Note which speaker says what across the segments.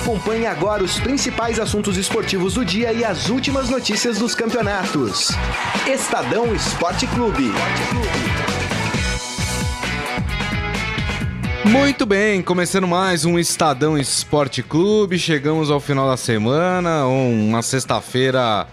Speaker 1: Acompanhe agora os principais assuntos esportivos do dia e as últimas notícias dos campeonatos. Estadão Esporte Clube.
Speaker 2: Muito bem, começando mais um Estadão Esporte Clube. Chegamos ao final da semana, uma sexta-feira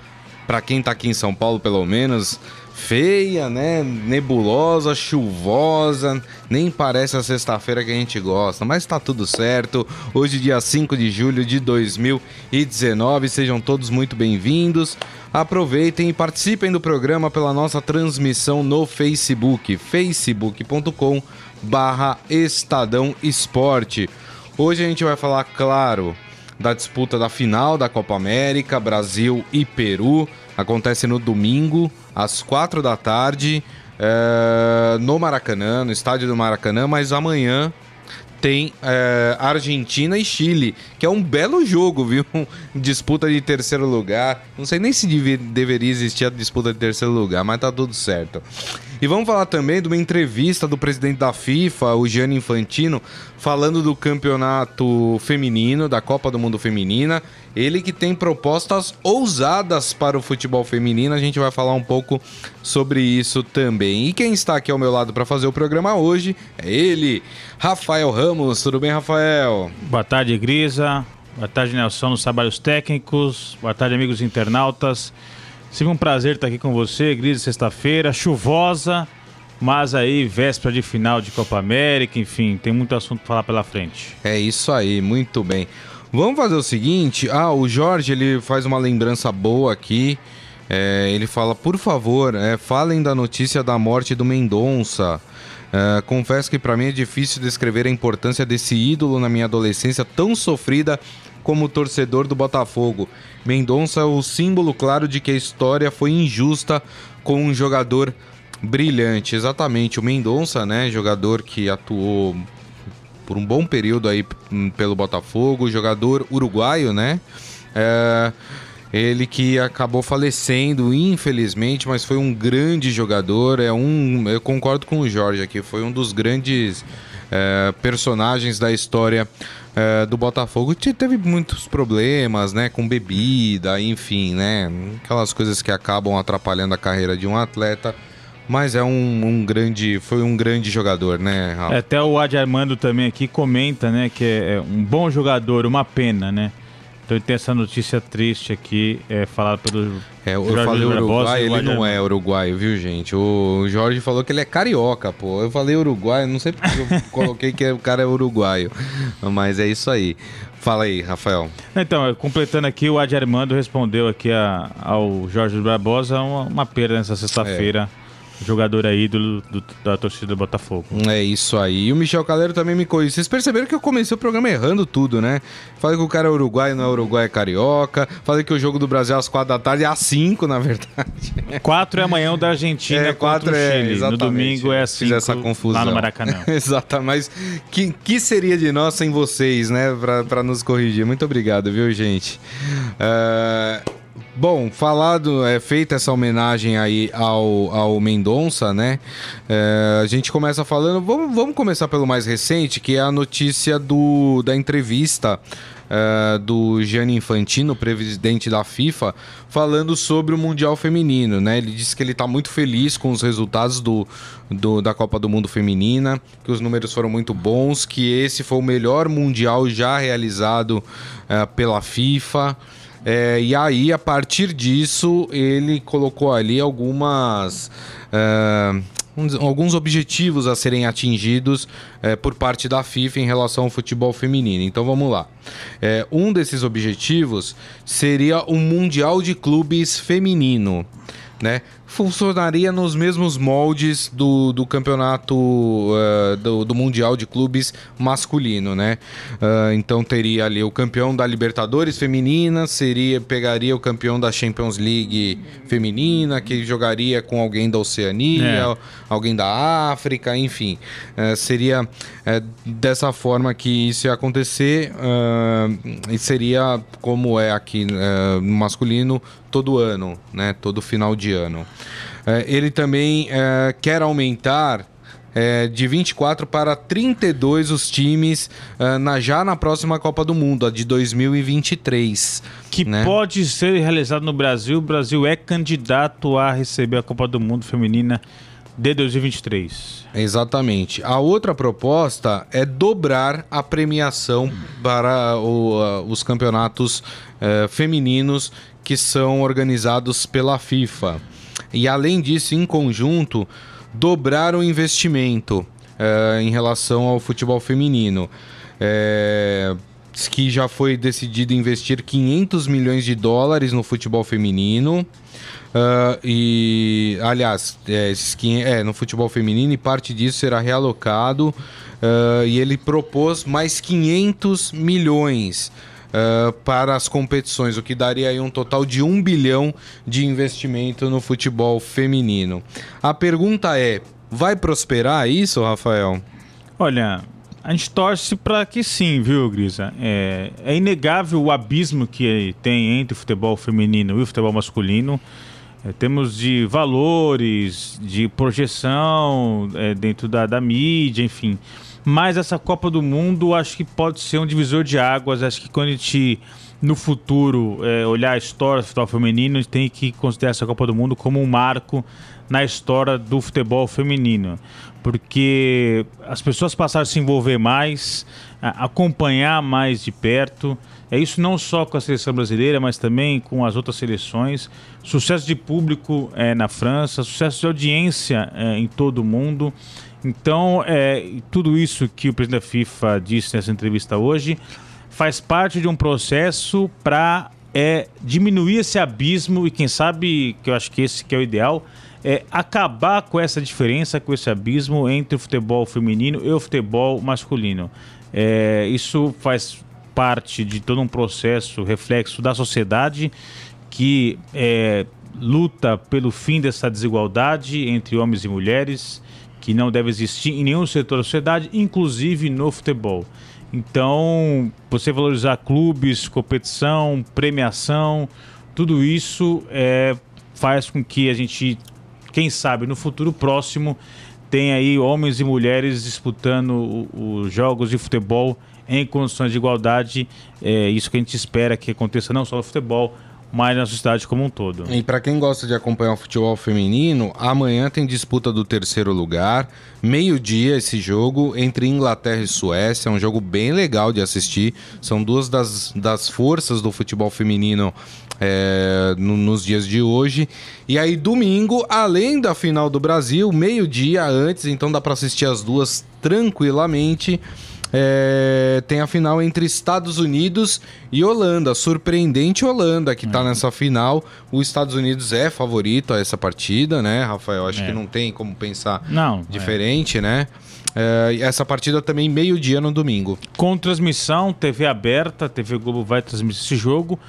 Speaker 2: para quem tá aqui em São Paulo, pelo menos, feia, né? Nebulosa, chuvosa, nem parece a sexta-feira que a gente gosta, mas tá tudo certo. Hoje, dia 5 de julho de 2019, sejam todos muito bem-vindos. Aproveitem e participem do programa pela nossa transmissão no Facebook, facebook.com barra Estadão Esporte. Hoje a gente vai falar, claro, da disputa da final da Copa América, Brasil e Peru. Acontece no domingo, às quatro da tarde, é, no Maracanã, no estádio do Maracanã, mas amanhã tem é, Argentina e Chile, que é um belo jogo, viu? disputa de terceiro lugar. Não sei nem se deveria existir a disputa de terceiro lugar, mas tá tudo certo. E vamos falar também de uma entrevista do presidente da FIFA, o Gianni Infantino, falando do campeonato feminino, da Copa do Mundo Feminina. Ele que tem propostas ousadas para o futebol feminino, a gente vai falar um pouco sobre isso também. E quem está aqui ao meu lado para fazer o programa hoje é ele, Rafael Ramos. Tudo bem, Rafael?
Speaker 3: Boa tarde, Grisa. Boa tarde, Nelson, nos trabalhos técnicos. Boa tarde, amigos internautas. Sempre um prazer estar aqui com você, Gris, sexta-feira, chuvosa, mas aí véspera de final de Copa América, enfim, tem muito assunto para falar pela frente.
Speaker 2: É isso aí, muito bem. Vamos fazer o seguinte, ah, o Jorge, ele faz uma lembrança boa aqui, é, ele fala, por favor, é, falem da notícia da morte do Mendonça. É, confesso que para mim é difícil descrever a importância desse ídolo na minha adolescência tão sofrida como torcedor do Botafogo. Mendonça é o símbolo claro de que a história foi injusta com um jogador brilhante. Exatamente, o Mendonça, né, jogador que atuou por um bom período aí pelo Botafogo, jogador uruguaio, né? É, ele que acabou falecendo, infelizmente, mas foi um grande jogador. É um, eu concordo com o Jorge aqui, foi um dos grandes é, personagens da história é, do Botafogo. Teve muitos problemas, né, com bebida, enfim, né, aquelas coisas que acabam atrapalhando a carreira de um atleta. Mas é um, um grande, foi um grande jogador, né?
Speaker 3: Raul? É, até o Adi Armando também aqui comenta, né, que é, é um bom jogador, uma pena, né? Então tem essa notícia triste aqui, é, falada pelo.
Speaker 2: É, eu Jorge falei Uruguai, ele não é uruguaio, viu, gente? O Jorge falou que ele é carioca, pô. Eu falei uruguaio, não sei porque eu coloquei que o cara é uruguaio. Mas é isso aí. Fala aí, Rafael.
Speaker 3: Então, completando aqui, o Adi Armando respondeu aqui a, ao Jorge Barbosa uma, uma perda nessa sexta-feira. É jogador aí do, do, da torcida do Botafogo.
Speaker 2: É isso aí. E o Michel Calero também me conhece. Vocês perceberam que eu comecei o programa errando tudo, né? Falei que o cara é uruguaio, não é uruguai, é carioca. Falei que o jogo do Brasil é às quatro da tarde, é às cinco, na verdade.
Speaker 3: Quatro é amanhã o da Argentina é, quatro contra o é, Chile. No domingo é às cinco,
Speaker 2: essa confusão.
Speaker 3: lá no Maracanã.
Speaker 2: Exato, mas que, que seria de nós sem vocês, né? Pra, pra nos corrigir. Muito obrigado, viu, gente? Uh... Bom, falado, é feita essa homenagem aí ao, ao Mendonça, né? É, a gente começa falando. Vamos, vamos começar pelo mais recente, que é a notícia do, da entrevista é, do Gianni Infantino, presidente da FIFA, falando sobre o Mundial Feminino, né? Ele disse que ele está muito feliz com os resultados do, do, da Copa do Mundo Feminina, que os números foram muito bons, que esse foi o melhor Mundial já realizado é, pela FIFA. É, e aí, a partir disso, ele colocou ali algumas. É, alguns objetivos a serem atingidos é, por parte da FIFA em relação ao futebol feminino. Então vamos lá. É, um desses objetivos seria o Mundial de Clubes Feminino. Né? Funcionaria nos mesmos moldes do, do campeonato uh, do, do, Mundial de Clubes masculino, né? Uh, então teria ali o campeão da Libertadores feminina, seria pegaria o campeão da Champions League feminina, que jogaria com alguém da Oceania, é. alguém da África, enfim. Uh, seria dessa forma que isso ia acontecer e seria como é aqui no masculino todo ano, né? Todo final de ano. É, ele também é, quer aumentar é, de 24 para 32 os times uh, na, já na próxima Copa do Mundo, a de 2023.
Speaker 3: Que né? pode ser realizado no Brasil. O Brasil é candidato a receber a Copa do Mundo Feminina de 2023.
Speaker 2: Exatamente. A outra proposta é dobrar a premiação para o, uh, os campeonatos uh, femininos que são organizados pela FIFA. E além disso, em conjunto, dobrar o investimento uh, em relação ao futebol feminino. É, que já foi decidido investir 500 milhões de dólares no futebol feminino. Uh, e, aliás, é, é, no futebol feminino, e parte disso será realocado. Uh, e ele propôs mais 500 milhões uh, para as competições, o que daria aí um total de 1 bilhão de investimento no futebol feminino. A pergunta é: vai prosperar isso, Rafael?
Speaker 3: Olha, a gente torce para que sim, viu, Grisa? É, é inegável o abismo que tem entre o futebol feminino e o futebol masculino. É, temos de valores, de projeção é, dentro da, da mídia, enfim. Mas essa Copa do Mundo acho que pode ser um divisor de águas. Acho que quando a gente, no futuro, é, olhar a história do futebol feminino, a gente tem que considerar essa Copa do Mundo como um marco na história do futebol feminino. Porque as pessoas passaram a se envolver mais, acompanhar mais de perto. É isso não só com a seleção brasileira, mas também com as outras seleções. Sucesso de público é, na França, sucesso de audiência é, em todo o mundo. Então, é, tudo isso que o presidente da FIFA disse nessa entrevista hoje faz parte de um processo para é, diminuir esse abismo e quem sabe, que eu acho que esse que é o ideal, é acabar com essa diferença, com esse abismo entre o futebol feminino e o futebol masculino. É, isso faz parte de todo um processo reflexo da sociedade que é, luta pelo fim dessa desigualdade entre homens e mulheres que não deve existir em nenhum setor da sociedade, inclusive no futebol. Então, você valorizar clubes, competição, premiação, tudo isso é, faz com que a gente, quem sabe, no futuro próximo, tenha aí homens e mulheres disputando os jogos de futebol em condições de igualdade. É isso que a gente espera que aconteça não só no futebol, mas na sociedade como um todo.
Speaker 2: E para quem gosta de acompanhar o futebol feminino, amanhã tem disputa do terceiro lugar, meio-dia esse jogo entre Inglaterra e Suécia, é um jogo bem legal de assistir. São duas das, das forças do futebol feminino é, no, nos dias de hoje. E aí, domingo, além da final do Brasil, meio-dia antes, então dá para assistir as duas tranquilamente. É, tem a final entre Estados Unidos e Holanda. Surpreendente Holanda que está é. nessa final. Os Estados Unidos é favorito a essa partida, né, Rafael? Acho é. que não tem como pensar não, diferente, né? É, essa partida também meio-dia no domingo.
Speaker 3: Com transmissão, TV aberta, TV Globo vai transmitir esse jogo.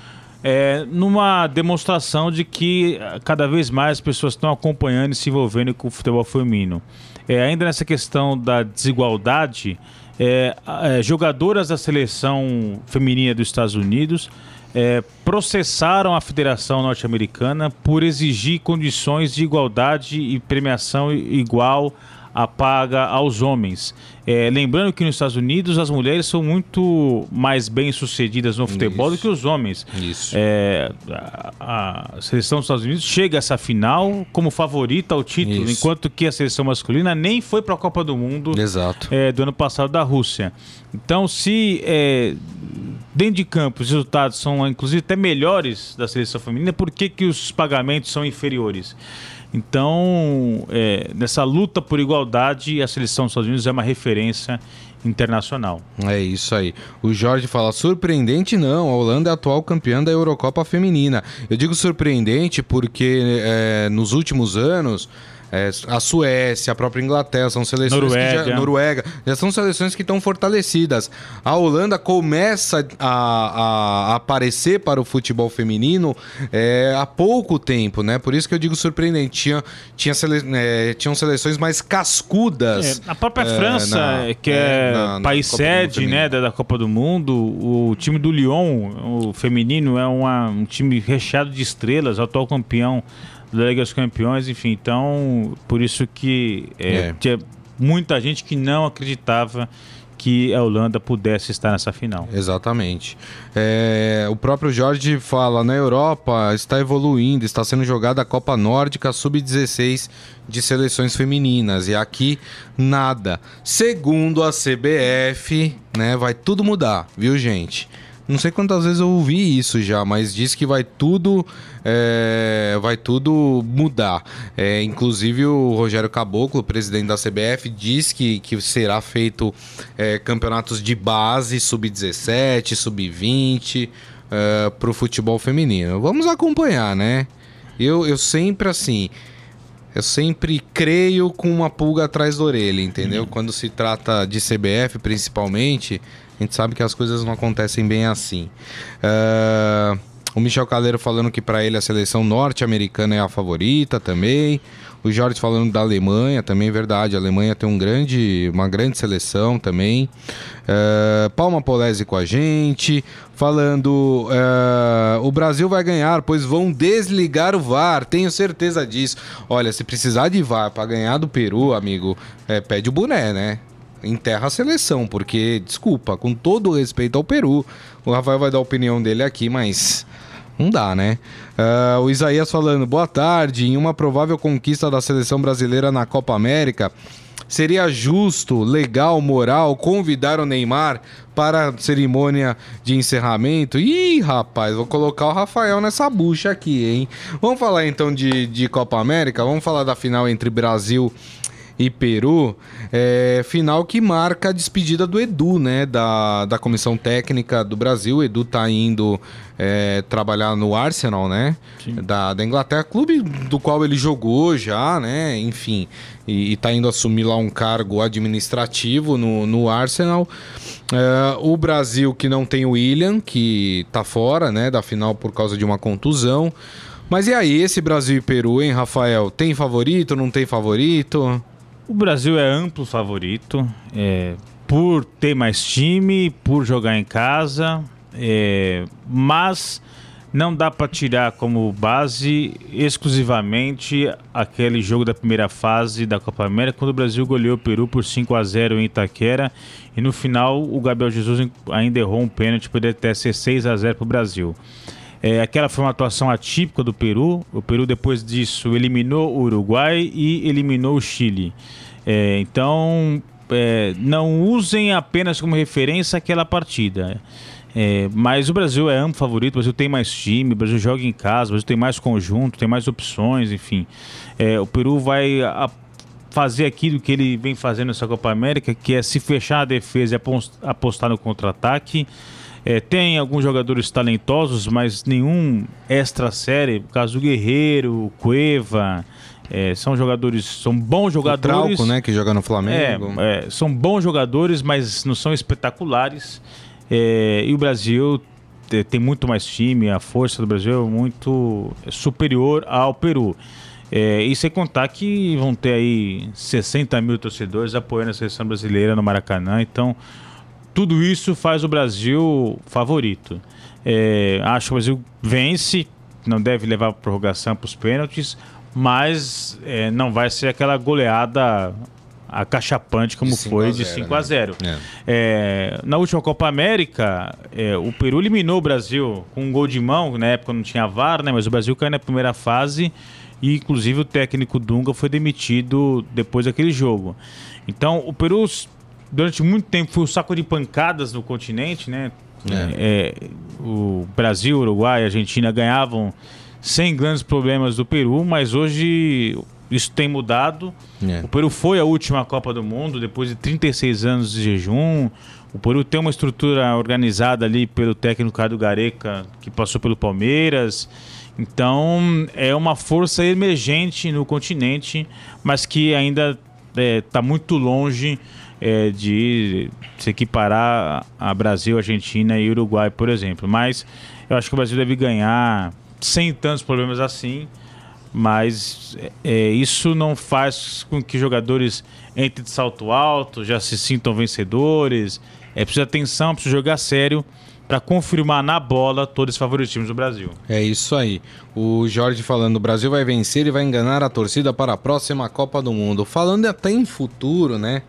Speaker 3: É, numa demonstração de que cada vez mais as pessoas estão acompanhando e se envolvendo com o futebol feminino. É, ainda nessa questão da desigualdade, é, é, jogadoras da seleção feminina dos Estados Unidos é, processaram a Federação Norte-Americana por exigir condições de igualdade e premiação igual a paga aos homens. É, lembrando que nos Estados Unidos as mulheres são muito mais bem sucedidas no futebol Isso. do que os homens.
Speaker 2: Isso.
Speaker 3: É, a, a, seleção dos Estados Unidos chega a essa final como favorita ao título, Isso. enquanto que a seleção masculina nem foi para a Copa do Mundo é, do ano passado da Rússia. Então, se é, dentro de campo os resultados são inclusive até melhores da seleção feminina, por que, que os pagamentos são inferiores? Então, é, nessa luta por igualdade, a seleção dos Estados Unidos é uma referência internacional.
Speaker 2: É isso aí. O Jorge fala: surpreendente não, a Holanda é a atual campeã da Eurocopa Feminina. Eu digo surpreendente porque é, nos últimos anos é, a Suécia, a própria Inglaterra, são seleções
Speaker 3: Noruega.
Speaker 2: que já, Noruega, já são seleções que estão fortalecidas. A Holanda começa a, a, aparecer para o futebol feminino é, há pouco tempo, né? Por isso que eu digo surpreendente. Tinha, tinha sele, é, tinham seleções mais cascudas.
Speaker 3: É, a própria é, França, na, que é, na, país na sede né, da, da, Copa do Mundo, o time do Lyon, o feminino, é uma, um time recheado de estrelas, atual campeão da Liga dos Campeões, enfim. Então, por isso que é, é. muita gente que não acreditava que a Holanda pudesse estar nessa final.
Speaker 2: Exatamente. É, o próprio Jorge fala: na Europa está evoluindo, está sendo jogada a Copa Nórdica Sub-16 de seleções femininas e aqui nada. Segundo a CBF, né, vai tudo mudar, viu, gente? Não sei quantas vezes eu ouvi isso já, mas diz que vai tudo, é, vai tudo mudar. É, inclusive o Rogério Caboclo, presidente da CBF, diz que, que será feito é, campeonatos de base, sub-17, sub-20, é, para o futebol feminino. Vamos acompanhar, né? Eu, eu sempre assim. Eu sempre creio com uma pulga atrás da orelha, entendeu? Hum. Quando se trata de CBF, principalmente, a gente sabe que as coisas não acontecem bem assim. Uh, o Michel Caleiro falando que para ele a seleção norte-americana é a favorita também. O Jorge falando da Alemanha, também é verdade. A Alemanha tem um grande, uma grande seleção também. Uh, Palma Polese com a gente. Falando, uh, o Brasil vai ganhar, pois vão desligar o VAR. Tenho certeza disso. Olha, se precisar de VAR para ganhar do Peru, amigo, é, pede o boné, né? Enterra a seleção, porque, desculpa, com todo o respeito ao Peru, o Rafael vai dar a opinião dele aqui, mas não dá, né? Uh, o Isaías falando, boa tarde, em uma provável conquista da seleção brasileira na Copa América, seria justo, legal, moral convidar o Neymar para a cerimônia de encerramento? Ih, rapaz, vou colocar o Rafael nessa bucha aqui, hein? Vamos falar então de, de Copa América, vamos falar da final entre Brasil e e Peru, é, final que marca a despedida do Edu, né, da, da comissão técnica do Brasil. O Edu tá indo é, trabalhar no Arsenal, né, da, da Inglaterra, clube do qual ele jogou já, né, enfim, e, e tá indo assumir lá um cargo administrativo no, no Arsenal. É, o Brasil que não tem o William, que tá fora, né, da final por causa de uma contusão. Mas e aí, esse Brasil e Peru, hein, Rafael? Tem favorito, não tem favorito?
Speaker 3: O Brasil é amplo favorito, é, por ter mais time, por jogar em casa, é, mas não dá para tirar como base exclusivamente aquele jogo da primeira fase da Copa América, quando o Brasil goleou o Peru por 5 a 0 em Itaquera e no final o Gabriel Jesus ainda errou um pênalti, poderia até ser 6 a 0 para o Brasil. É, aquela foi uma atuação atípica do Peru. O Peru, depois disso, eliminou o Uruguai e eliminou o Chile. É, então, é, não usem apenas como referência aquela partida. É, mas o Brasil é amplo favorito, o Brasil tem mais time, o Brasil joga em casa, o Brasil tem mais conjunto, tem mais opções, enfim. É, o Peru vai a, fazer aquilo que ele vem fazendo nessa Copa América, que é se fechar a defesa e apostar no contra-ataque. É, tem alguns jogadores talentosos, mas nenhum extra série. O caso do Guerreiro, Cueva. É, são jogadores, são bons jogadores. O
Speaker 2: Trauco, né, que joga no Flamengo.
Speaker 3: É, é, são bons jogadores, mas não são espetaculares. É, e o Brasil tem muito mais time, a força do Brasil é muito superior ao Peru. É, e sem contar que vão ter aí 60 mil torcedores apoiando a seleção brasileira no Maracanã. Então, tudo isso faz o Brasil favorito. É, acho que o Brasil vence, não deve levar a prorrogação para os pênaltis, mas é, não vai ser aquela goleada acachapante como foi de 5 a 0. Né? É. É, na última Copa América, é, o Peru eliminou o Brasil com um gol de mão, na época não tinha VAR, né, mas o Brasil caiu na primeira fase e inclusive o técnico Dunga foi demitido depois daquele jogo. Então o Peru durante muito tempo foi o saco de pancadas no continente, né? É. É, o Brasil, Uruguai, Argentina ganhavam sem grandes problemas do Peru, mas hoje isso tem mudado. É. O Peru foi a última Copa do Mundo depois de 36 anos de jejum. O Peru tem uma estrutura organizada ali pelo técnico Cado Gareca, que passou pelo Palmeiras. Então é uma força emergente no continente, mas que ainda está é, muito longe é, de se equiparar a Brasil, Argentina e Uruguai, por exemplo. Mas eu acho que o Brasil deve ganhar sem tantos problemas assim. Mas é, isso não faz com que jogadores entrem de salto alto, já se sintam vencedores. É preciso atenção, precisa jogar sério, para confirmar na bola todos os favoritismos do Brasil.
Speaker 2: É isso aí. O Jorge falando, o Brasil vai vencer e vai enganar a torcida para a próxima Copa do Mundo. Falando até em futuro, né?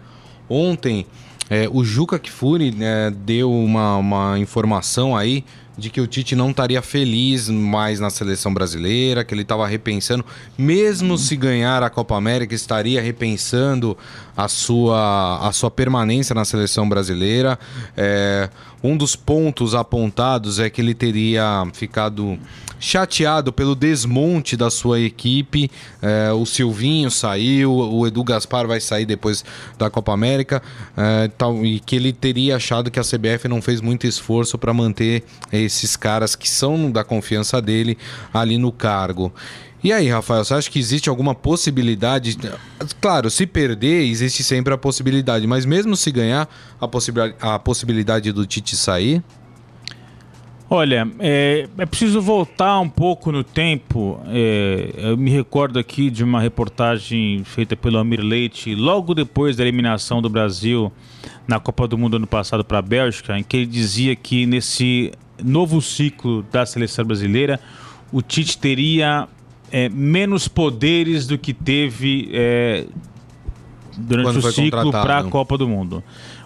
Speaker 2: Ontem, é, o Juca Kfouri né, deu uma, uma informação aí de que o Tite não estaria feliz mais na seleção brasileira, que ele estava repensando, mesmo se ganhar a Copa América, estaria repensando a sua, a sua permanência na seleção brasileira. É, um dos pontos apontados é que ele teria ficado chateado pelo desmonte da sua equipe. É, o Silvinho saiu, o Edu Gaspar vai sair depois da Copa América, é, tal, e que ele teria achado que a CBF não fez muito esforço para manter esses caras que são da confiança dele ali no cargo. E aí, Rafael, você acha que existe alguma possibilidade? Claro, se perder, existe sempre a possibilidade, mas mesmo se ganhar, a, possibilidade, a possibilidade do Tite sair?
Speaker 3: Olha, é, é, preciso voltar um pouco no tempo. É, eu me recordo aqui de uma reportagem feita pelo Amir Leite, logo depois da eliminação do Brasil na Copa do Mundo ano passado para a Bélgica, em que ele dizia que nesse novo ciclo da seleção brasileira, o Tite teria é, menos poderes do que teve é, durante Quando o ciclo para a Copa do Mundo.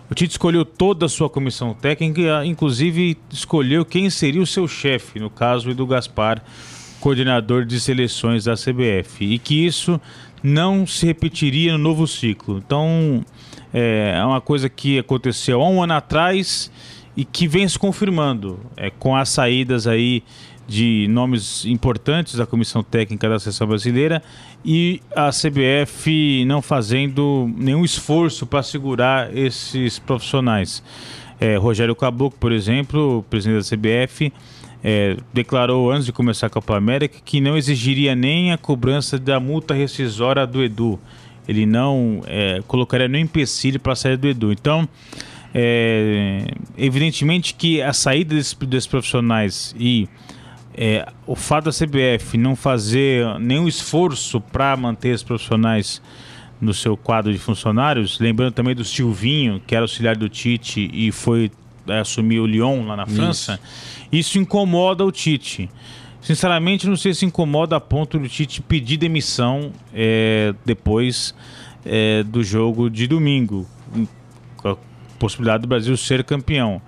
Speaker 3: O Tite escolheu toda a sua comissão técnica, inclusive escolheu quem seria o seu chefe, no caso do Gaspar, coordenador de seleções da CBF, e que isso não se repetiria no novo ciclo. Então, é, é uma coisa que aconteceu há um ano atrás e que vem se confirmando é, com as saídas aí de nomes importantes da comissão técnica da seleção brasileira e a CBF não fazendo nenhum esforço para segurar esses profissionais. É, Rogério Caboclo, por exemplo, presidente da CBF, é, declarou antes de começar a Copa América que não exigiria nem a cobrança da multa rescisória do Edu. Ele não é, colocaria nenhum empecilho para a saída do Edu. Então, é, evidentemente que a saída desses, desses profissionais e é, o fato da CBF não fazer nenhum esforço para manter os profissionais no seu quadro de funcionários, lembrando também do Silvinho, que era auxiliar do Tite e foi é, assumir o Lyon lá na França, isso. isso incomoda o Tite. Sinceramente, não sei se incomoda a ponto do Tite pedir demissão é, depois é, do jogo de domingo, possibilidade do Brasil ser campeão.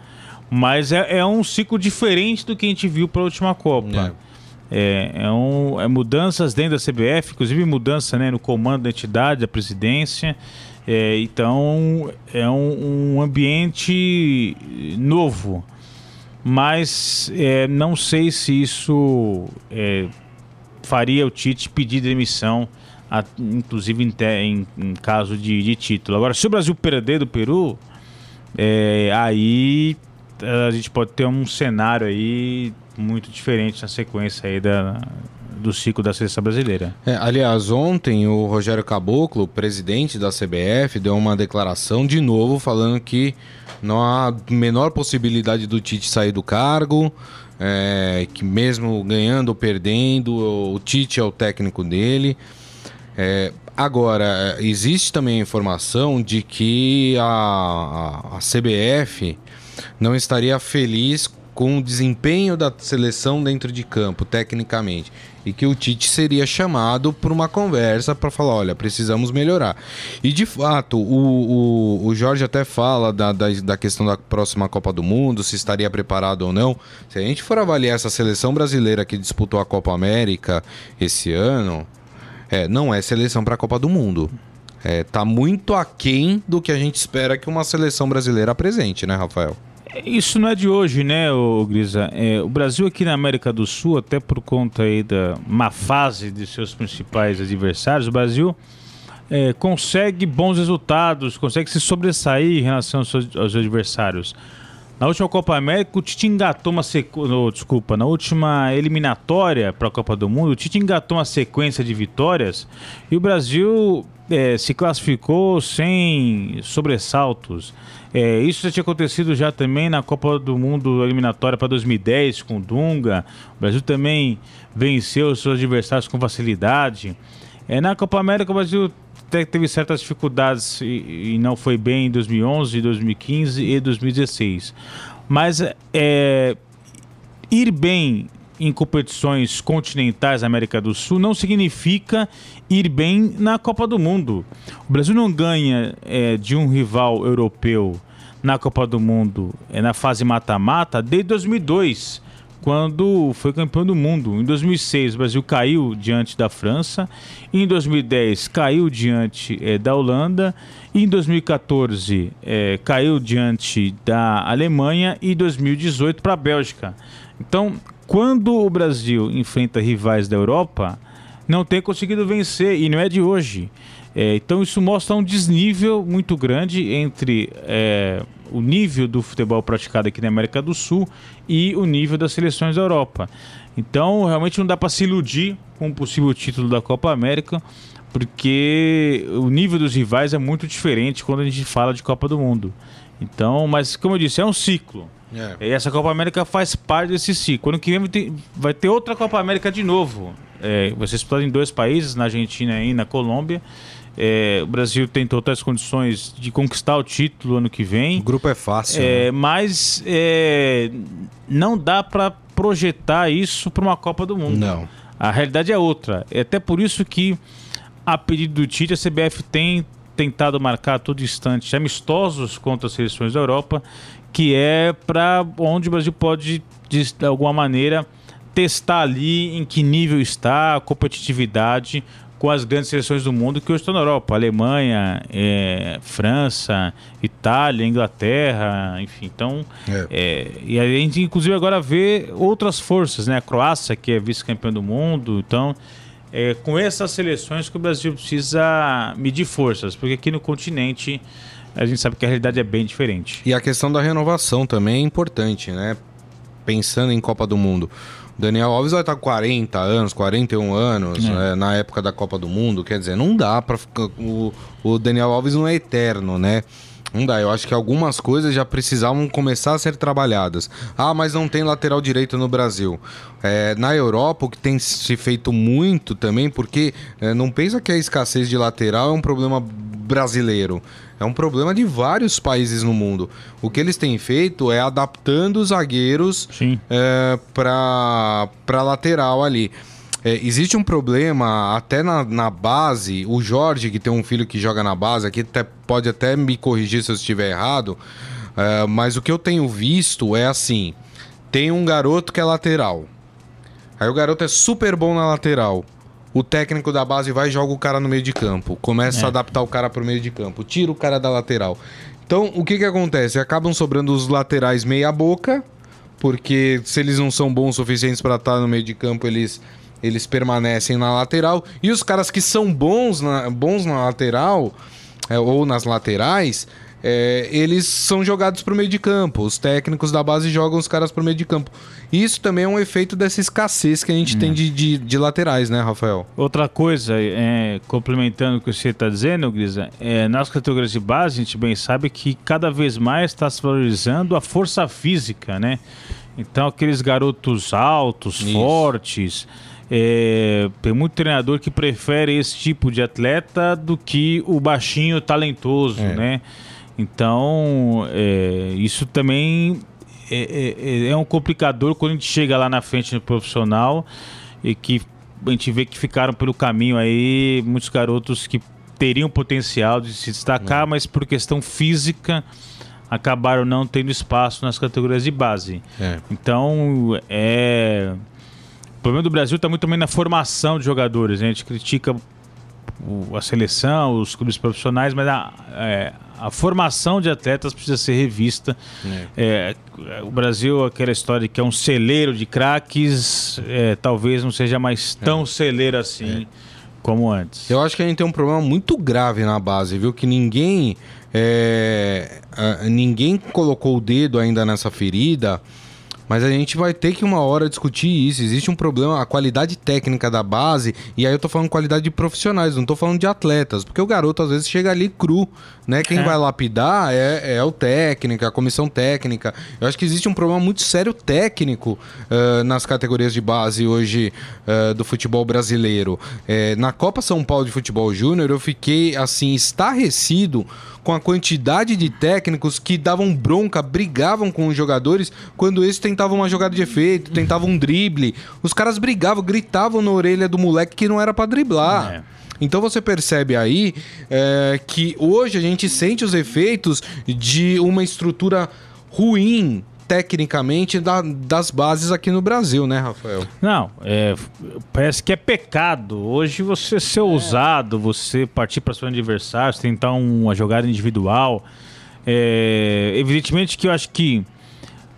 Speaker 3: Mas é, é um ciclo diferente do que a gente viu para a última Copa. É. É, é, um, é mudanças dentro da CBF, inclusive mudança né, no comando da entidade, da presidência. É, então é um, um, ambiente novo. Mas é, não sei se isso é, faria o Tite pedir demissão, a, inclusive em, em, em caso de, de, título. Agora, se o Brasil perder do Peru, é, aí a gente pode ter um cenário aí muito diferente na sequência aí da, do ciclo da seleção brasileira.
Speaker 2: É, aliás, ontem o Rogério Caboclo, presidente da CBF, deu uma declaração de novo falando que não há menor possibilidade do Tite sair do cargo, é, que mesmo ganhando ou perdendo, o Tite é o técnico dele. É, agora, existe também a informação de que a, a, a CBF não estaria feliz com o desempenho da seleção dentro de campo, tecnicamente. E que o Tite seria chamado para uma conversa para falar: olha, precisamos melhorar. E de fato, o, o, o Jorge até fala da, da, da, questão da próxima Copa do Mundo, se estaria preparado ou não. Se a gente for avaliar essa seleção brasileira que disputou a Copa América esse ano, é, não é seleção para a Copa do Mundo. É, tá muito aquém do que a gente espera que uma seleção brasileira apresente, né, Rafael?
Speaker 3: Isso não é de hoje, né, Grisa? É, o Brasil aqui na América do Sul, até por conta aí da má fase de seus principais adversários, o Brasil é, consegue bons resultados, consegue se sobressair em relação aos seus, aos adversários. Na última Copa América, o Tite engatou uma sequência. desculpa, na última eliminatória para a Copa do Mundo, o Tite engatou uma sequência de vitórias e o Brasil é, se classificou sem sobressaltos. É, isso já tinha acontecido já também na Copa do Mundo eliminatória para 2010 com Dunga. O Brasil também venceu os seus adversários com facilidade. É, na Copa América o Brasil teve certas dificuldades e, e não foi bem em 2011, 2015 e 2016. Mas é, ir bem em competições continentais da América do Sul não significa ir bem na Copa do Mundo. O Brasil não ganha é, de um rival europeu na Copa do Mundo é, na fase mata-mata desde 2002 quando foi campeão do mundo. Em 2006, o Brasil caiu diante da França. Em 2010, caiu diante é, da Holanda. Em 2014, é, caiu diante da Alemanha. E 2018 para a Bélgica. Então, quando o Brasil enfrenta rivais da Europa, não tem conseguido vencer. E não é de hoje. É, então, isso mostra um desnível muito grande entre o nível do futebol praticado aqui na América do Sul e o nível das seleções da Europa. Então, realmente não dá para se iludir com o possível título da Copa América, porque o nível dos rivais é muito diferente quando a gente fala de Copa do Mundo. Então, mas como eu disse, é um ciclo. É. E essa Copa América faz parte desse ciclo. Ano que vem vai ter, vai ter outra Copa América de novo. É, vai ser disputada em dois países, na Argentina e na Colômbia. É, o Brasil tem totais condições de conquistar o título ano que vem.
Speaker 2: O grupo é fácil.
Speaker 3: É, né? Mas é, não dá para projetar isso para uma Copa do Mundo.
Speaker 2: Não.
Speaker 3: A realidade é outra. É até por isso que, a pedido do Tite, a CBF tem tentado marcar a todo instante amistosos contra as seleções da Europa, que é para onde o Brasil pode, de alguma maneira, testar ali em que nível está a competitividade com as grandes seleções do mundo que hoje estão na Europa, Alemanha, é, França, Itália, Inglaterra, enfim. Então, é. É, e a gente inclusive agora vê outras forças, né? A Croácia que é vice-campeã do mundo, então é com essas seleções que o Brasil precisa medir forças, porque aqui no continente a gente sabe que a realidade é bem diferente.
Speaker 2: E a questão da renovação também é importante, né? Pensando em Copa do Mundo. Daniel Alves vai estar com 40 anos, 41 anos, é. É, na época da Copa do Mundo. Quer dizer, não dá para o, o Daniel Alves não é eterno, né? Não dá, eu acho que algumas coisas já precisavam começar a ser trabalhadas. Ah, mas não tem lateral direito no Brasil. É, na Europa, o que tem se feito muito também, porque é, não pensa que a escassez de lateral é um problema brasileiro. É um problema de vários países no mundo. O que eles têm feito é adaptando os zagueiros é, para lateral ali. É, existe um problema até na, na, base. O Jorge, que tem um filho que joga na base, aqui até, pode até me corrigir se eu estiver errado. É, mas o que eu tenho visto é assim: tem um garoto que é lateral. Aí o garoto é super bom na lateral o técnico da base vai e joga o cara no meio de campo. Começa é. a adaptar o cara para o meio de campo. Tira o cara da lateral. Então, o que que acontece? Acabam sobrando os laterais meia boca, porque se eles não são bons o suficientes para estar no meio de campo, eles eles permanecem na lateral. E os caras que são bons na, bons na lateral, é, ou nas laterais, é, eles são jogados para o meio de campo. Os técnicos da base jogam os caras para o meio de campo. Isso também é um efeito dessa escassez que a gente hum. tem de, de, de, laterais, né, Rafael?
Speaker 3: Outra coisa, é, complementando o que você está dizendo, Grisa, é, nas categorias de base, a gente bem sabe que cada vez mais está se valorizando a força física, né? Então, aqueles garotos altos, Isso. fortes. É, tem muito treinador que prefere esse tipo de atleta do que o baixinho talentoso, é. né? Então, é, isso também é, é, é, um complicador quando a gente chega lá na frente no profissional e que a gente vê que ficaram pelo caminho aí muitos garotos que teriam potencial de se destacar, uhum. mas por questão física acabaram não tendo espaço nas categorias de base. É. Então, é. O problema do Brasil está muito também na formação de jogadores. Né? A gente critica a seleção, os clubes profissionais, mas a, é, a formação de atletas precisa ser revista. É. É, o Brasil, aquela história que é um celeiro de craques, é, talvez não seja mais tão é. celeiro assim é. como antes.
Speaker 2: Eu acho que a gente tem um problema muito grave na base, viu? Que ninguém, é, ninguém colocou o dedo ainda nessa ferida. Mas a gente vai ter que uma hora discutir isso. Existe um problema, a qualidade técnica da base, e aí eu tô falando qualidade de profissionais, não tô falando de atletas, porque o garoto às vezes chega ali cru, né? Quem é. vai lapidar é, é o técnico, a comissão técnica. Eu acho que existe um problema muito sério técnico uh, nas categorias de base hoje uh, do futebol brasileiro. É, na Copa São Paulo de Futebol Júnior, eu fiquei assim, estarrecido com a quantidade de técnicos que davam bronca, brigavam com os jogadores quando eles tentavam uma jogada de efeito, tentavam um drible. Os caras brigavam, gritavam na orelha do moleque que não era para driblar. É. Então você percebe aí é, que hoje a gente sente os efeitos de uma estrutura ruim tecnicamente da, das bases aqui no Brasil, né, Rafael?
Speaker 3: Não, é, parece que é pecado. Hoje você ser é. ousado, você partir para seu adversário, tentar uma jogada individual. É, evidentemente que eu acho que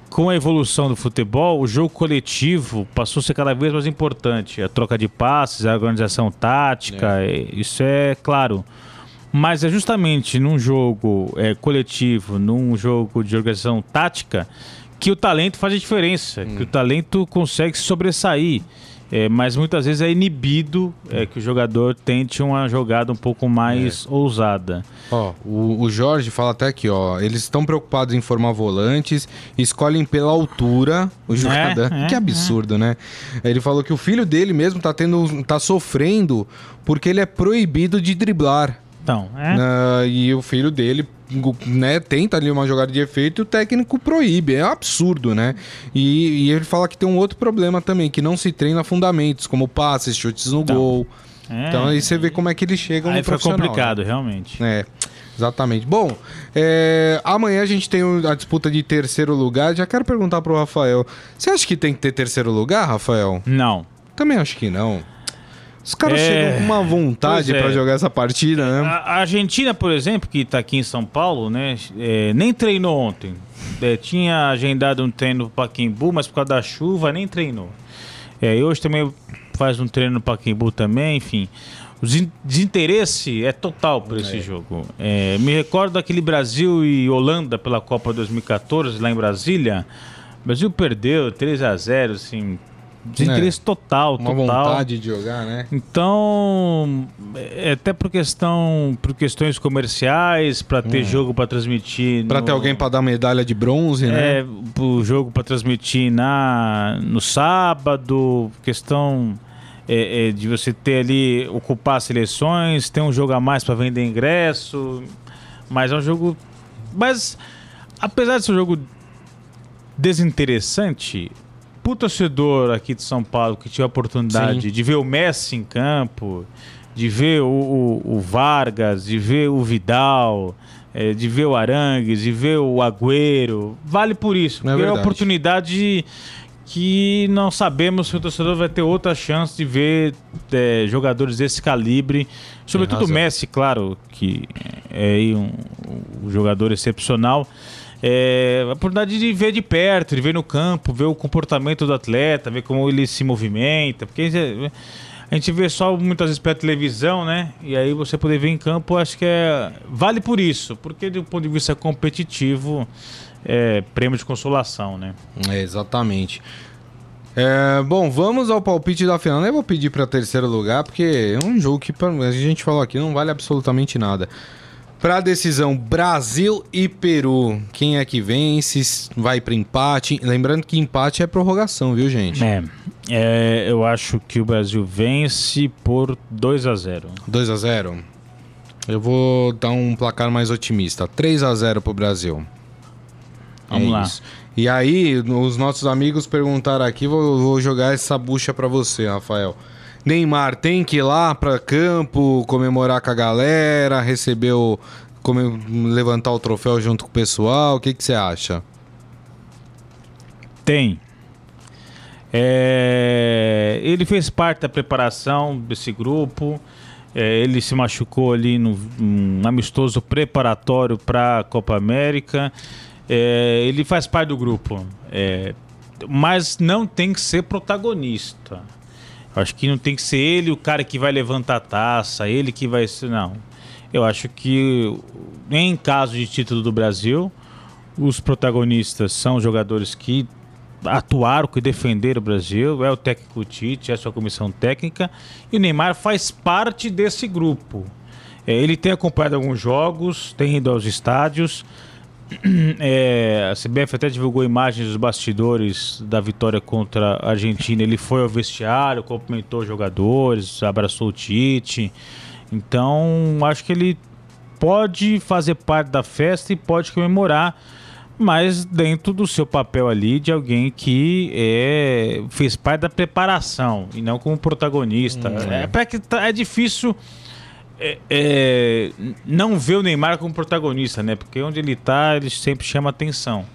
Speaker 3: com a evolução do futebol, o jogo coletivo passou a ser cada vez mais importante. A troca de passes, a organização tática, é. isso é claro. Mas é justamente num jogo é, coletivo, num jogo de organização tática, que o talento faz a diferença, hum. que o talento consegue se sobressair. É, mas muitas vezes é inibido é, que o jogador tente uma jogada um pouco mais é. ousada.
Speaker 2: Ó, o, o, Jorge fala até aqui, ó, eles estão preocupados em formar volantes, escolhem pela altura o é, jogador. que é, absurdo, né? Ele falou que o filho dele mesmo tá tendo, tá sofrendo porque ele é proibido de driblar.
Speaker 3: Então, é.
Speaker 2: Uh, e o filho dele né, tenta ali uma jogada de efeito e o técnico proíbe. É absurdo, né? E, e, ele fala que tem um outro problema também, que não se treina fundamentos, como passes, chutes no então, gol. É, então aí você vê como é que eles chegam
Speaker 3: aí no profissional. Aí complicado, né? realmente.
Speaker 2: É. Exatamente. Bom, é, amanhã a gente tem a disputa de terceiro lugar. Já quero perguntar pro Rafael. Você acha que tem que ter terceiro lugar, Rafael?
Speaker 3: Não.
Speaker 2: Também acho que não. Os caras é... chegam com uma vontade é. para jogar essa partida, né?
Speaker 3: A Argentina, por exemplo, que tá aqui em São Paulo, né? É, nem treinou ontem. É, tinha agendado um treino no Paquimbu, mas por causa da chuva nem treinou. É, e hoje também faz um treino no Paquimbu também, enfim. O desinteresse é total por esse é. jogo. É, me recordo daquele Brasil e Holanda pela Copa 2014, lá em Brasília. O Brasil perdeu 3 a 0 assim, Desinteresse é. total,
Speaker 2: Uma
Speaker 3: total.
Speaker 2: vontade de jogar, né?
Speaker 3: Então, é até por questão, por questões comerciais, para ter hum. jogo para transmitir,
Speaker 2: para no... ter alguém para dar medalha de bronze, né?
Speaker 3: É, o jogo para transmitir na no sábado, questão é, é, de você ter ali ocupar seleções, ter um jogo a mais para vender ingresso, mas é um jogo, mas apesar de ser um jogo desinteressante, pro torcedor aqui de São Paulo que tiver a oportunidade Sim. de ver o Messi em campo, de ver o, o, o Vargas, de ver o Vidal, é, de ver o Arangues, de ver o Agüero, vale por isso. É porque é, é uma oportunidade que não sabemos se o torcedor vai ter outra chance de ver é, jogadores desse calibre. Sobretudo o Messi, claro, que é um, um jogador excepcional é, a oportunidade de ver de perto, de ver no campo, ver o comportamento do atleta, ver como ele se movimenta, porque a gente vê só muitas vezes pela televisão, né? E aí você poder ver em campo, acho que é vale por isso, porque do ponto de vista competitivo, é prêmio de consolação, né?
Speaker 2: É, exatamente. É, bom, vamos ao palpite da final. Eu vou pedir para terceiro lugar, porque é um jogo que a gente falou aqui não vale absolutamente nada. Para a decisão Brasil e Peru, quem é que vence? Vai para empate? Lembrando que empate é prorrogação, viu, gente?
Speaker 3: É, é eu acho que o Brasil vence por 2 a 0.
Speaker 2: 2 a 0. Eu vou dar um placar mais otimista, 3 a 0 pro Brasil.
Speaker 3: Vamos é lá.
Speaker 2: Isso. E aí, os nossos amigos perguntaram aqui, vou, vou jogar essa bucha para você, Rafael. Neymar tem que ir lá para campo, comemorar com a galera, receber o. Levantar o troféu junto com o pessoal? O que, você acha?
Speaker 3: Tem. É, ele fez parte da preparação desse grupo. É, ele se machucou ali num, num amistoso preparatório para a Copa América. É, ele faz parte do grupo, é, mas não tem que ser protagonista. Acho que não tem que ser ele o cara que vai levantar a taça, ele que vai ser. Não. Eu acho que, em caso de título do Brasil, os protagonistas são jogadores que atuaram, que defenderam o Brasil, é o técnico Tite, é a sua comissão técnica, e o Neymar faz parte desse grupo. É, ele tem acompanhado alguns jogos, tem ido aos estádios, É, a CBF até divulgou imagens dos bastidores da vitória contra a Argentina. Ele foi ao vestiário, cumprimentou os jogadores, abraçou o Tite. Então, acho que ele pode fazer parte da festa e pode comemorar, mas dentro do seu papel ali de alguém que é, fez parte da preparação e não como protagonista.
Speaker 2: Hum,
Speaker 3: é, é, que tá, é difícil é, é, não ver o Neymar como protagonista, né? Porque onde ele tá, ele sempre chama atenção.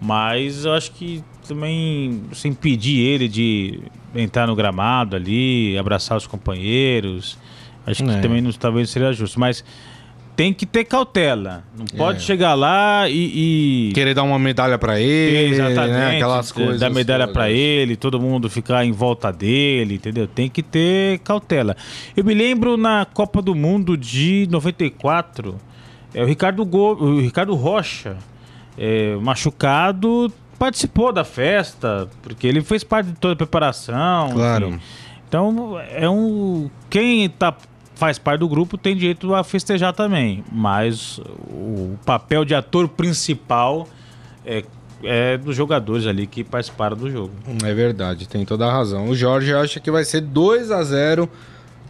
Speaker 3: Mas eu acho que também sem impedir ele de entrar no gramado ali, abraçar os companheiros, acho que
Speaker 2: É.
Speaker 3: também não, talvez seria justo. Mas tem que ter cautela. Não pode
Speaker 2: É.
Speaker 3: chegar lá e. e...
Speaker 2: Querer dar uma medalha pra ele,
Speaker 3: Exatamente,
Speaker 2: né? Aquelas coisas.
Speaker 3: dar medalha pra ele, todo mundo ficar em volta dele, entendeu? Tem que ter cautela. Eu me lembro na Copa do Mundo de 94, é, o Ricardo, Go, o Ricardo Rocha, é, machucado, participou da festa, porque ele fez parte de toda a preparação.
Speaker 2: Claro.
Speaker 3: enfim. Então, é um. Quem tá, faz parte do grupo tem direito a festejar também. Mas o papel de ator principal é, é dos jogadores ali que participaram do jogo.
Speaker 2: É verdade, tem toda a razão. O Jorge acha que vai ser 2 a 0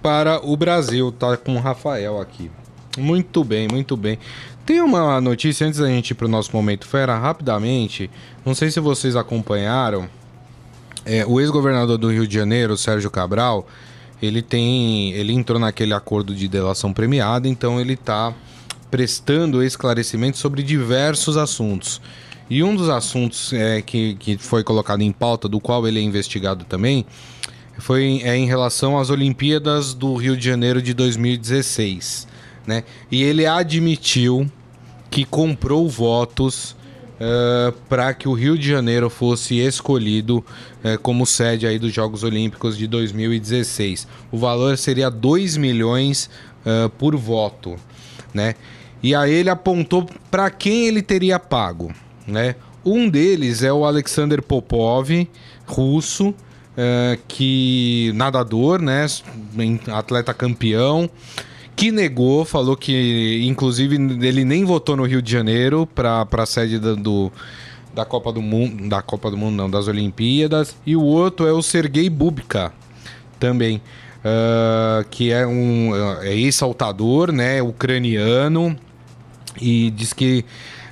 Speaker 2: para o Brasil. Tá com o Rafael aqui. Muito bem, muito bem. Tem uma notícia antes da gente ir pro nosso momento fera, rapidamente. Não sei se vocês acompanharam. É, o ex-governador do Rio de Janeiro, Sérgio Cabral, ele tem, ele entrou naquele acordo de delação premiada, então ele está prestando esclarecimentos sobre diversos assuntos. E um dos assuntos é, que, que foi colocado em pauta, do qual ele é investigado também, foi é, em relação às Olimpíadas do Rio de Janeiro de 2016. Né? E ele admitiu que comprou votos para que o Rio de Janeiro fosse escolhido eh, como sede aí dos Jogos Olímpicos de 2016. O valor seria 2 milhões eh, por voto, né? E aí ele apontou para quem ele teria pago, né? Um deles é o Alexander Popov, russo, eh, que nadador, né? Atleta campeão que negou, falou que inclusive ele nem votou no Rio de Janeiro para a sede da, do, da Copa do Mundo, da Copa do Mundo não, das Olimpíadas, e o outro é o Sergei Bubka, também, ah, que é um é ex-saltador, né, ucraniano, e diz que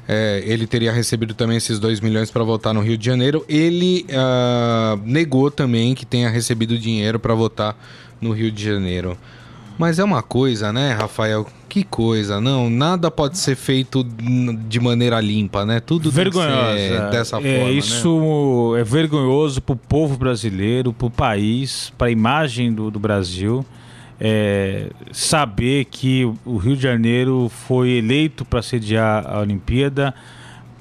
Speaker 2: é, ele teria recebido também esses 2 milhões para votar no Rio de Janeiro. Ele ah, negou também que tenha recebido dinheiro para votar no Rio de Janeiro. Mas é uma coisa, né, Rafael? Que coisa, não? Nada pode ser feito de maneira limpa, né? Tudo
Speaker 3: Vergonhosa.
Speaker 2: ser dessa
Speaker 3: É,
Speaker 2: forma, né?
Speaker 3: isso é vergonhoso pro povo brasileiro, pro país, pra imagem do, do Brasil. É, saber que o Rio de Janeiro foi eleito para sediar a Olimpíada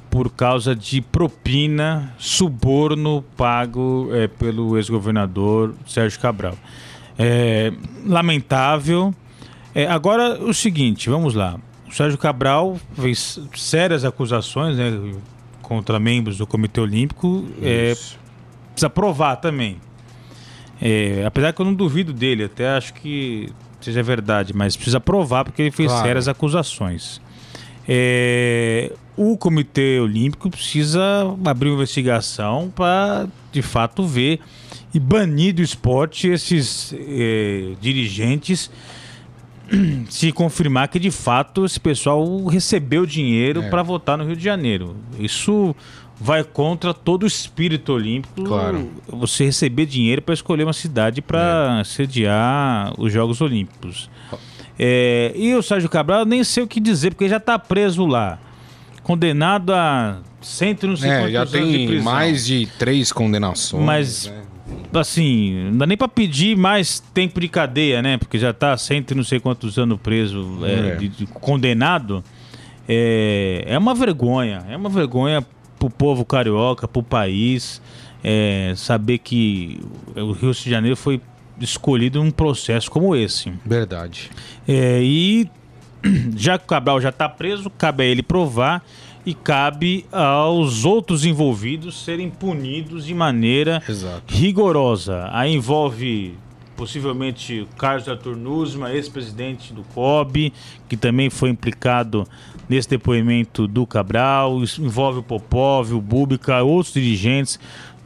Speaker 3: por causa de propina, suborno pago é, pelo ex-governador Sérgio Cabral. É, lamentável. É, agora, o seguinte, vamos lá. O Sérgio Cabral fez sérias acusações né, contra membros do Comitê Olímpico. É, precisa provar também. É, apesar que eu não duvido dele, até acho que seja verdade, mas precisa provar porque ele fez
Speaker 2: Claro.
Speaker 3: sérias acusações. É, o Comitê Olímpico precisa abrir uma investigação para, de fato, ver e banir do esporte esses é, dirigentes se confirmar que de fato esse pessoal recebeu dinheiro
Speaker 2: É.
Speaker 3: para votar no Rio de Janeiro. Isso vai contra todo o espírito olímpico.
Speaker 2: Claro.
Speaker 3: Você receber dinheiro para escolher uma cidade para sediar os Jogos Olímpicos. É, e o Sérgio Cabral, nem sei o que dizer, porque já está preso lá. Condenado a cento e não sei
Speaker 2: É,
Speaker 3: quantos
Speaker 2: já
Speaker 3: de
Speaker 2: tem mais de três condenações.
Speaker 3: Mas-
Speaker 2: né?
Speaker 3: assim, não dá nem pra pedir mais tempo de cadeia, né? Porque já tá cento e não sei quantos anos preso, é,
Speaker 2: É.
Speaker 3: de- de- condenado. É, é uma vergonha, é uma vergonha pro povo carioca, pro país, é, saber que o Rio de Janeiro foi escolhido num processo como esse.
Speaker 2: Verdade.
Speaker 3: É, e já que o Cabral já está preso, cabe a ele provar e cabe aos outros envolvidos serem punidos de maneira
Speaker 2: Exato.
Speaker 3: rigorosa. Aí envolve possivelmente o Carlos Arthur Nusma, ex-presidente do COB, que também foi implicado nesse depoimento do Cabral, envolve o Popov, o Bubica, outros dirigentes.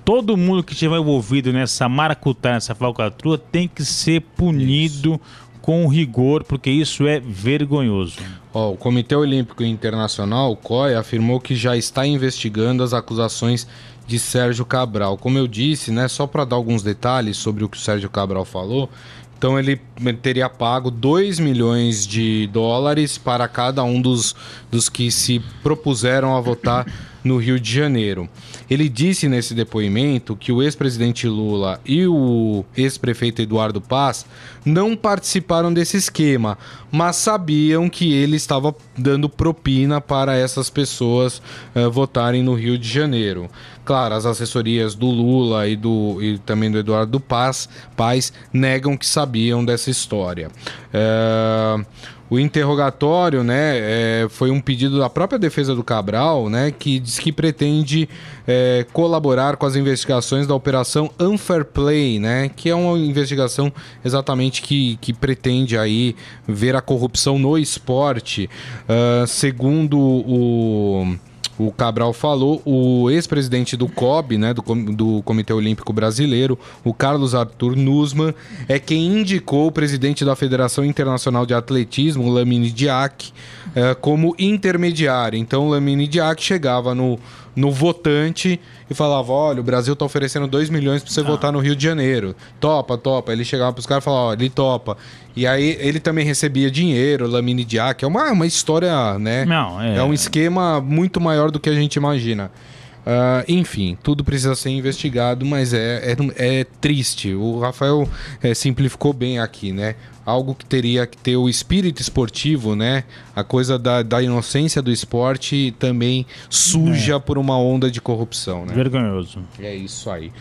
Speaker 3: Todo mundo que estiver envolvido nessa maracutá, nessa falcatrua, tem que ser punido com rigor, porque isso é vergonhoso.
Speaker 2: Ó, o Comitê Olímpico Internacional, o COI, afirmou que já está investigando as acusações de Sérgio Cabral. Como eu disse, né, só para dar alguns detalhes sobre o que o Sérgio Cabral falou, então ele teria pago 2 milhões de dólares para cada um dos, dos que se propuseram a votar no Rio de Janeiro. Ele disse nesse depoimento que o ex-presidente Lula e o ex-prefeito Eduardo Paz não participaram desse esquema, mas sabiam que ele estava dando propina para essas pessoas uh, votarem no Rio de Janeiro. Claro, as assessorias do Lula e, do, e também do Eduardo Paz, Paz negam que sabiam dessa história. Uh, o interrogatório, né, é, foi um pedido da própria defesa do Cabral, né, que diz que pretende é, colaborar com as investigações da operação Unfair Play, né, que é uma investigação exatamente que, que pretende aí ver a corrupção no esporte. Uh, segundo o o Cabral falou, o ex-presidente do COB, né, do, do Comitê Olímpico Brasileiro, o Carlos Arthur Nussmann, é quem indicou o presidente da Federação Internacional de Atletismo, Lamine Diak, é, como intermediário. Então, Lamine Diak chegava no, no votante e falava: olha, o Brasil está oferecendo 2 milhões para você ah. votar no Rio de Janeiro. Topa, topa. Ele chegava para os caras e falava: ó, ele topa. E aí ele também recebia dinheiro, Lamine Diak. É uma, uma história, né?
Speaker 3: Não, é...
Speaker 2: é um esquema muito maior do que a gente imagina. Uh, enfim, tudo precisa ser investigado, mas é, é, é triste. O Rafael é, simplificou bem aqui, né? Algo que teria que ter o espírito esportivo, né? A coisa da, da inocência do esporte também suja é. por uma onda de corrupção, né?
Speaker 3: Vergonhoso.
Speaker 2: É isso aí.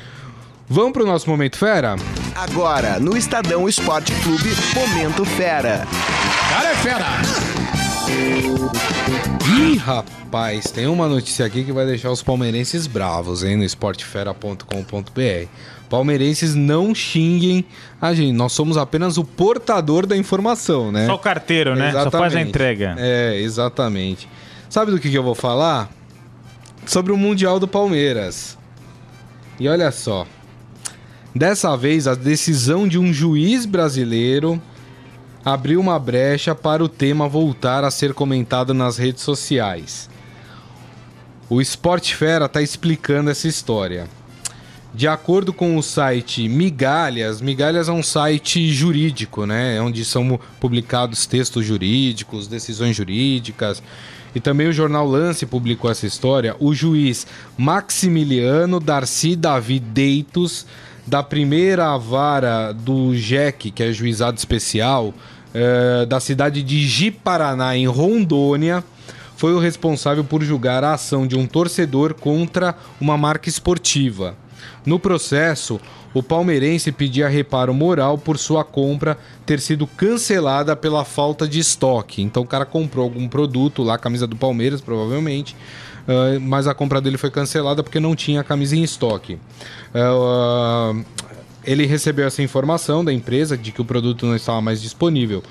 Speaker 2: Vamos para o nosso Momento Fera?
Speaker 1: Agora, no Estadão Esporte Clube, Momento Fera.
Speaker 2: Cara é fera! Ih, rapaz, tem uma notícia aqui que vai deixar os palmeirenses bravos, hein, no esportefera.com.br. Palmeirenses não xinguem a gente, nós somos apenas o portador da informação, né?
Speaker 3: Só o carteiro, né? Exatamente. Só faz a entrega.
Speaker 2: É, exatamente. Sabe do que, que eu vou falar? Sobre o Mundial do Palmeiras. E olha só. Dessa vez, a decisão de um juiz brasileiro abriu uma brecha para o tema voltar a ser comentado nas redes sociais. O Sport Fera está explicando essa história. De acordo com o site Migalhas, Migalhas é um site jurídico, né? É onde são publicados textos jurídicos, decisões jurídicas. E também o jornal Lance publicou essa história. O juiz Maximiliano Darcy Davi Deitos, da primeira vara do JEC, que é juizado especial, é, da cidade de Ji-Paraná, em Rondônia, foi o responsável por julgar a ação de um torcedor contra uma marca esportiva. No processo, o palmeirense pedia reparo moral por sua compra ter sido cancelada pela falta de estoque. Então o cara comprou algum produto lá, camisa do Palmeiras, provavelmente, uh, mas a compra dele foi cancelada porque não tinha a camisa em estoque. Uh, ele recebeu essa informação da empresa de que o produto não estava mais disponível.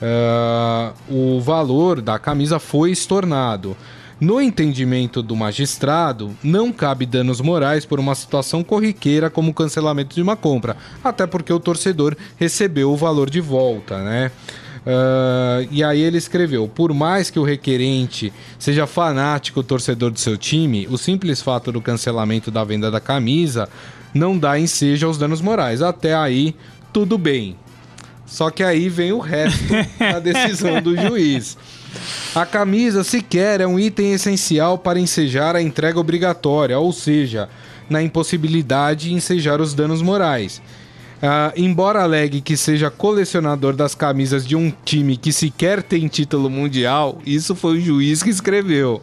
Speaker 2: Uh, o valor da camisa foi estornado. No entendimento do magistrado, não cabe danos morais por uma situação corriqueira como o cancelamento de uma compra, até porque o torcedor recebeu o valor de volta, né? Uh, e aí ele escreveu: por mais que o requerente seja fanático torcedor do seu time, o simples fato do cancelamento da venda da camisa não dá ensejo aos danos morais. Até aí, tudo bem. Só que aí vem o resto da decisão do juiz. A camisa sequer é um item essencial para ensejar a entrega obrigatória, ou seja, na impossibilidade de ensejar os danos morais. Uh, embora alegue que seja colecionador das camisas de um time que sequer tem título mundial, isso foi o juiz que escreveu.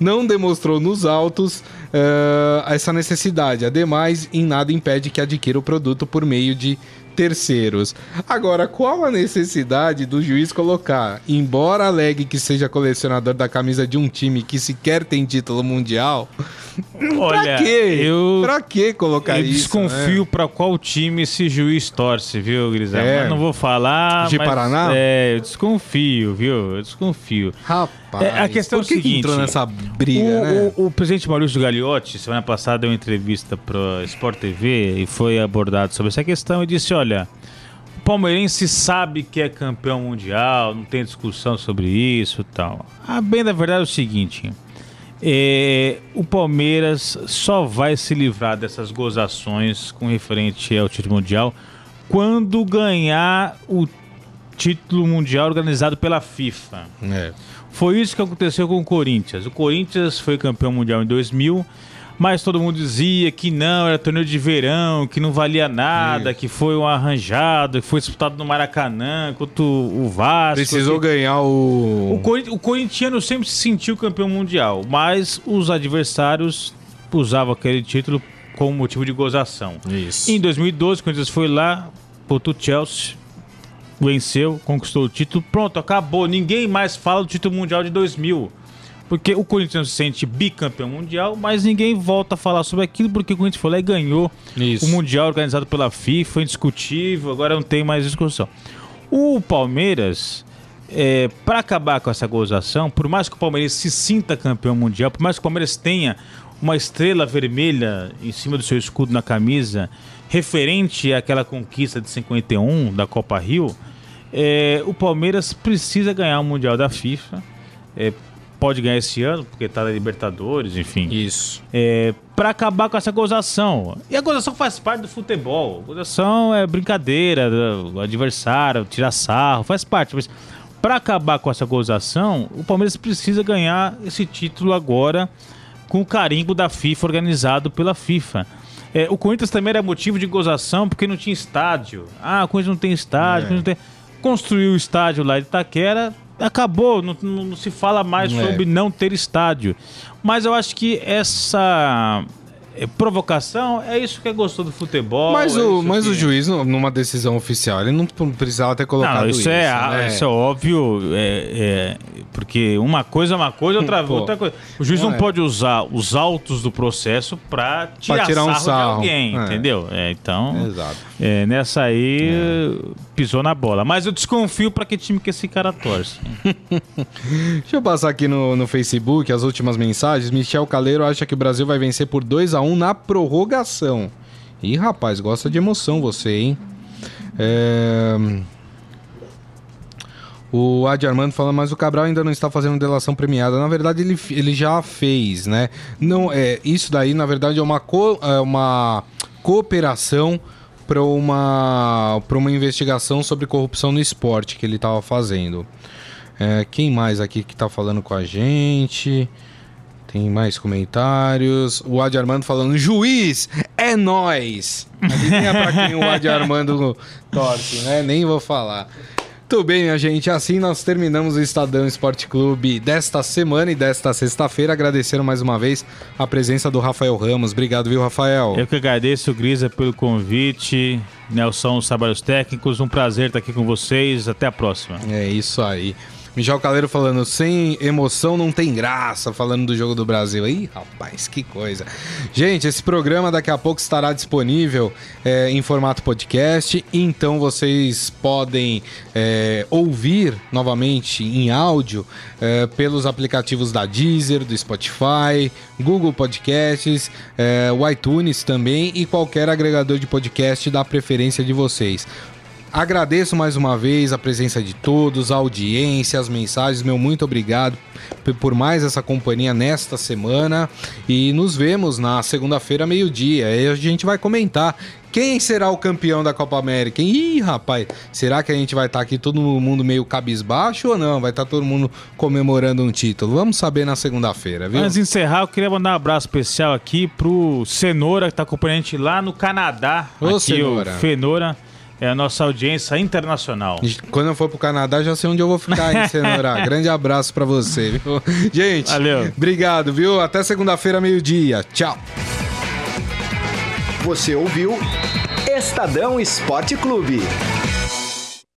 Speaker 2: Não demonstrou nos autos uh, essa necessidade. Ademais, em nada impede que adquira o produto por meio de terceiros. Agora, qual a necessidade do juiz colocar, embora alegue que seja colecionador da camisa de um time que sequer tem título mundial?
Speaker 3: Olha, pra quê? Eu,
Speaker 2: pra que colocar
Speaker 3: eu
Speaker 2: isso?
Speaker 3: desconfio né? pra qual time esse juiz torce, viu, Griselda? É. não vou falar.
Speaker 2: De
Speaker 3: mas,
Speaker 2: Paraná?
Speaker 3: É, eu desconfio, viu? Eu desconfio.
Speaker 2: Rapaz,
Speaker 3: é, a questão
Speaker 2: por
Speaker 3: que é o seguinte:
Speaker 2: entrou nessa briga,
Speaker 3: o,
Speaker 2: né?
Speaker 3: o, o presidente Maurício Gagliotti, semana passada, deu uma entrevista pro Sport TV e foi abordado sobre essa questão e disse: olha. palmeirense sabe que é campeão mundial, não tem discussão sobre isso e tal. A bem da verdade é o seguinte: é, o Palmeiras só vai se livrar dessas gozações com referente ao título mundial quando ganhar o título mundial organizado pela FIFA.
Speaker 2: É.
Speaker 3: Foi isso que aconteceu com o Corinthians. O Corinthians foi campeão mundial em 2000, mas todo mundo dizia que não, era torneio de verão, que não valia nada,
Speaker 2: Isso.
Speaker 3: que foi um arranjado, que foi disputado no Maracanã contra o Vasco.
Speaker 2: Precisou
Speaker 3: que...
Speaker 2: ganhar o.
Speaker 3: O, Corin- o corintiano sempre se sentiu campeão mundial, mas os adversários usavam aquele título como motivo de gozação.
Speaker 2: Isso.
Speaker 3: Em 2012, o Corinthians foi lá, botou o Chelsea, venceu, conquistou o título, pronto, acabou. Ninguém mais fala do título mundial de 2000. Porque o Corinthians se sente bicampeão mundial, mas ninguém volta a falar sobre aquilo porque o Corinthians foi lá e ganhou
Speaker 2: Isso.
Speaker 3: o Mundial organizado pela FIFA, foi indiscutível, agora não tem mais discussão. O Palmeiras, é, para acabar com essa gozação, por mais que o Palmeiras se sinta campeão mundial, por mais que o Palmeiras tenha uma estrela vermelha em cima do seu escudo na camisa, referente àquela conquista de 51 da Copa Rio, é, o Palmeiras precisa ganhar o Mundial da FIFA. É, pode ganhar esse ano, porque tá na Libertadores, enfim
Speaker 2: Isso.
Speaker 3: é, para acabar com essa gozação. E a gozação faz parte do futebol. A gozação é brincadeira, do adversário, tirar sarro, faz parte. Mas para acabar com essa gozação, o Palmeiras precisa ganhar esse título agora com o carimbo da FIFA organizado pela FIFA. É, o Corinthians também era motivo de gozação porque não tinha estádio. Ah, o Corinthians não tem estádio, Corinthians não tem... Construiu o estádio lá de Itaquera, acabou, não, não- se fala mais
Speaker 2: É.
Speaker 3: sobre não ter estádio. Mas eu acho que essa provocação é isso que é gostoso do futebol.
Speaker 2: Mas,
Speaker 3: é
Speaker 2: o,
Speaker 3: isso
Speaker 2: mas
Speaker 3: que-
Speaker 2: o juiz, nu- numa decisão oficial, ele não precisava ter colocado
Speaker 3: Não,
Speaker 2: isso.
Speaker 3: isso, é,
Speaker 2: né?
Speaker 3: isso é óbvio, é, é, porque uma coisa é uma coisa, outra,
Speaker 2: Pô,
Speaker 3: outra coisa. O juiz
Speaker 2: não
Speaker 3: não,
Speaker 2: é.
Speaker 3: pode usar os autos do processo pra tirar,
Speaker 2: tirar um
Speaker 3: sarro,
Speaker 2: sarro.
Speaker 3: de alguém,
Speaker 2: É.
Speaker 3: entendeu? É, então, é, nessa aí, pisou na bola. Mas eu desconfio pra que time que esse cara torce.
Speaker 2: Deixa eu passar aqui no, no Facebook as últimas mensagens. Michel Caleiro acha que o Brasil vai vencer por 2 a 1 na prorrogação. Ih, rapaz, gosta de emoção você, hein? É... O Adi Armando falando, mas o Cabral ainda não está fazendo delação premiada. Na verdade, ele, ele já fez, né? Não, é, isso daí, na verdade, é uma, co- é uma cooperação para uma, uma investigação sobre corrupção no esporte que ele estava fazendo. É, quem mais aqui que tá falando com a gente? Tem mais comentários. O Adi Armando falando, juiz, é nós. Adivinha pra quem o Adi Armando torce, né? Nem vou falar. Muito bem, minha gente. Assim nós terminamos o Estadão Esporte Clube desta semana e desta sexta-feira. Agradecendo mais uma vez a presença do Rafael Ramos. Obrigado, viu, Rafael?
Speaker 3: Eu que agradeço, Grisa, pelo convite. Nelson, os trabalhos técnicos. Um prazer estar aqui com vocês. Até a próxima.
Speaker 2: É isso aí. Michel Caleiro falando, sem emoção não tem graça, falando do jogo do Brasil. Ih, rapaz, que coisa. Gente, esse programa daqui a pouco estará disponível é, em formato podcast, então vocês podem é, ouvir novamente em áudio é, pelos aplicativos da Deezer, do Spotify, Google Podcasts, o iTunes também e qualquer agregador de podcast da preferência de vocês. Agradeço mais uma vez a presença de todos, a audiência, as mensagens. Meu muito obrigado por mais essa companhia nesta semana. E nos vemos na segunda-feira, meio-dia. Aí a gente vai comentar quem será o campeão da Copa América. Ih, rapaz, será que a gente vai estar aqui todo mundo meio cabisbaixo ou não? Vai estar todo mundo comemorando um título? Vamos saber na segunda-feira, viu?
Speaker 3: Antes de encerrar, eu queria mandar um abraço especial aqui pro Cenoura, que tá acompanhando a gente lá no Canadá.
Speaker 2: Ô,
Speaker 3: aqui,
Speaker 2: Cenoura.
Speaker 3: o Fenora. É a nossa audiência internacional.
Speaker 2: Quando eu for pro Canadá, já sei onde eu vou ficar, hein, Cenoura? Grande abraço pra você, viu? Gente,
Speaker 3: Valeu.
Speaker 2: obrigado, viu? Até segunda-feira, meio-dia. Tchau.
Speaker 1: Você ouviu Estadão Esporte Clube.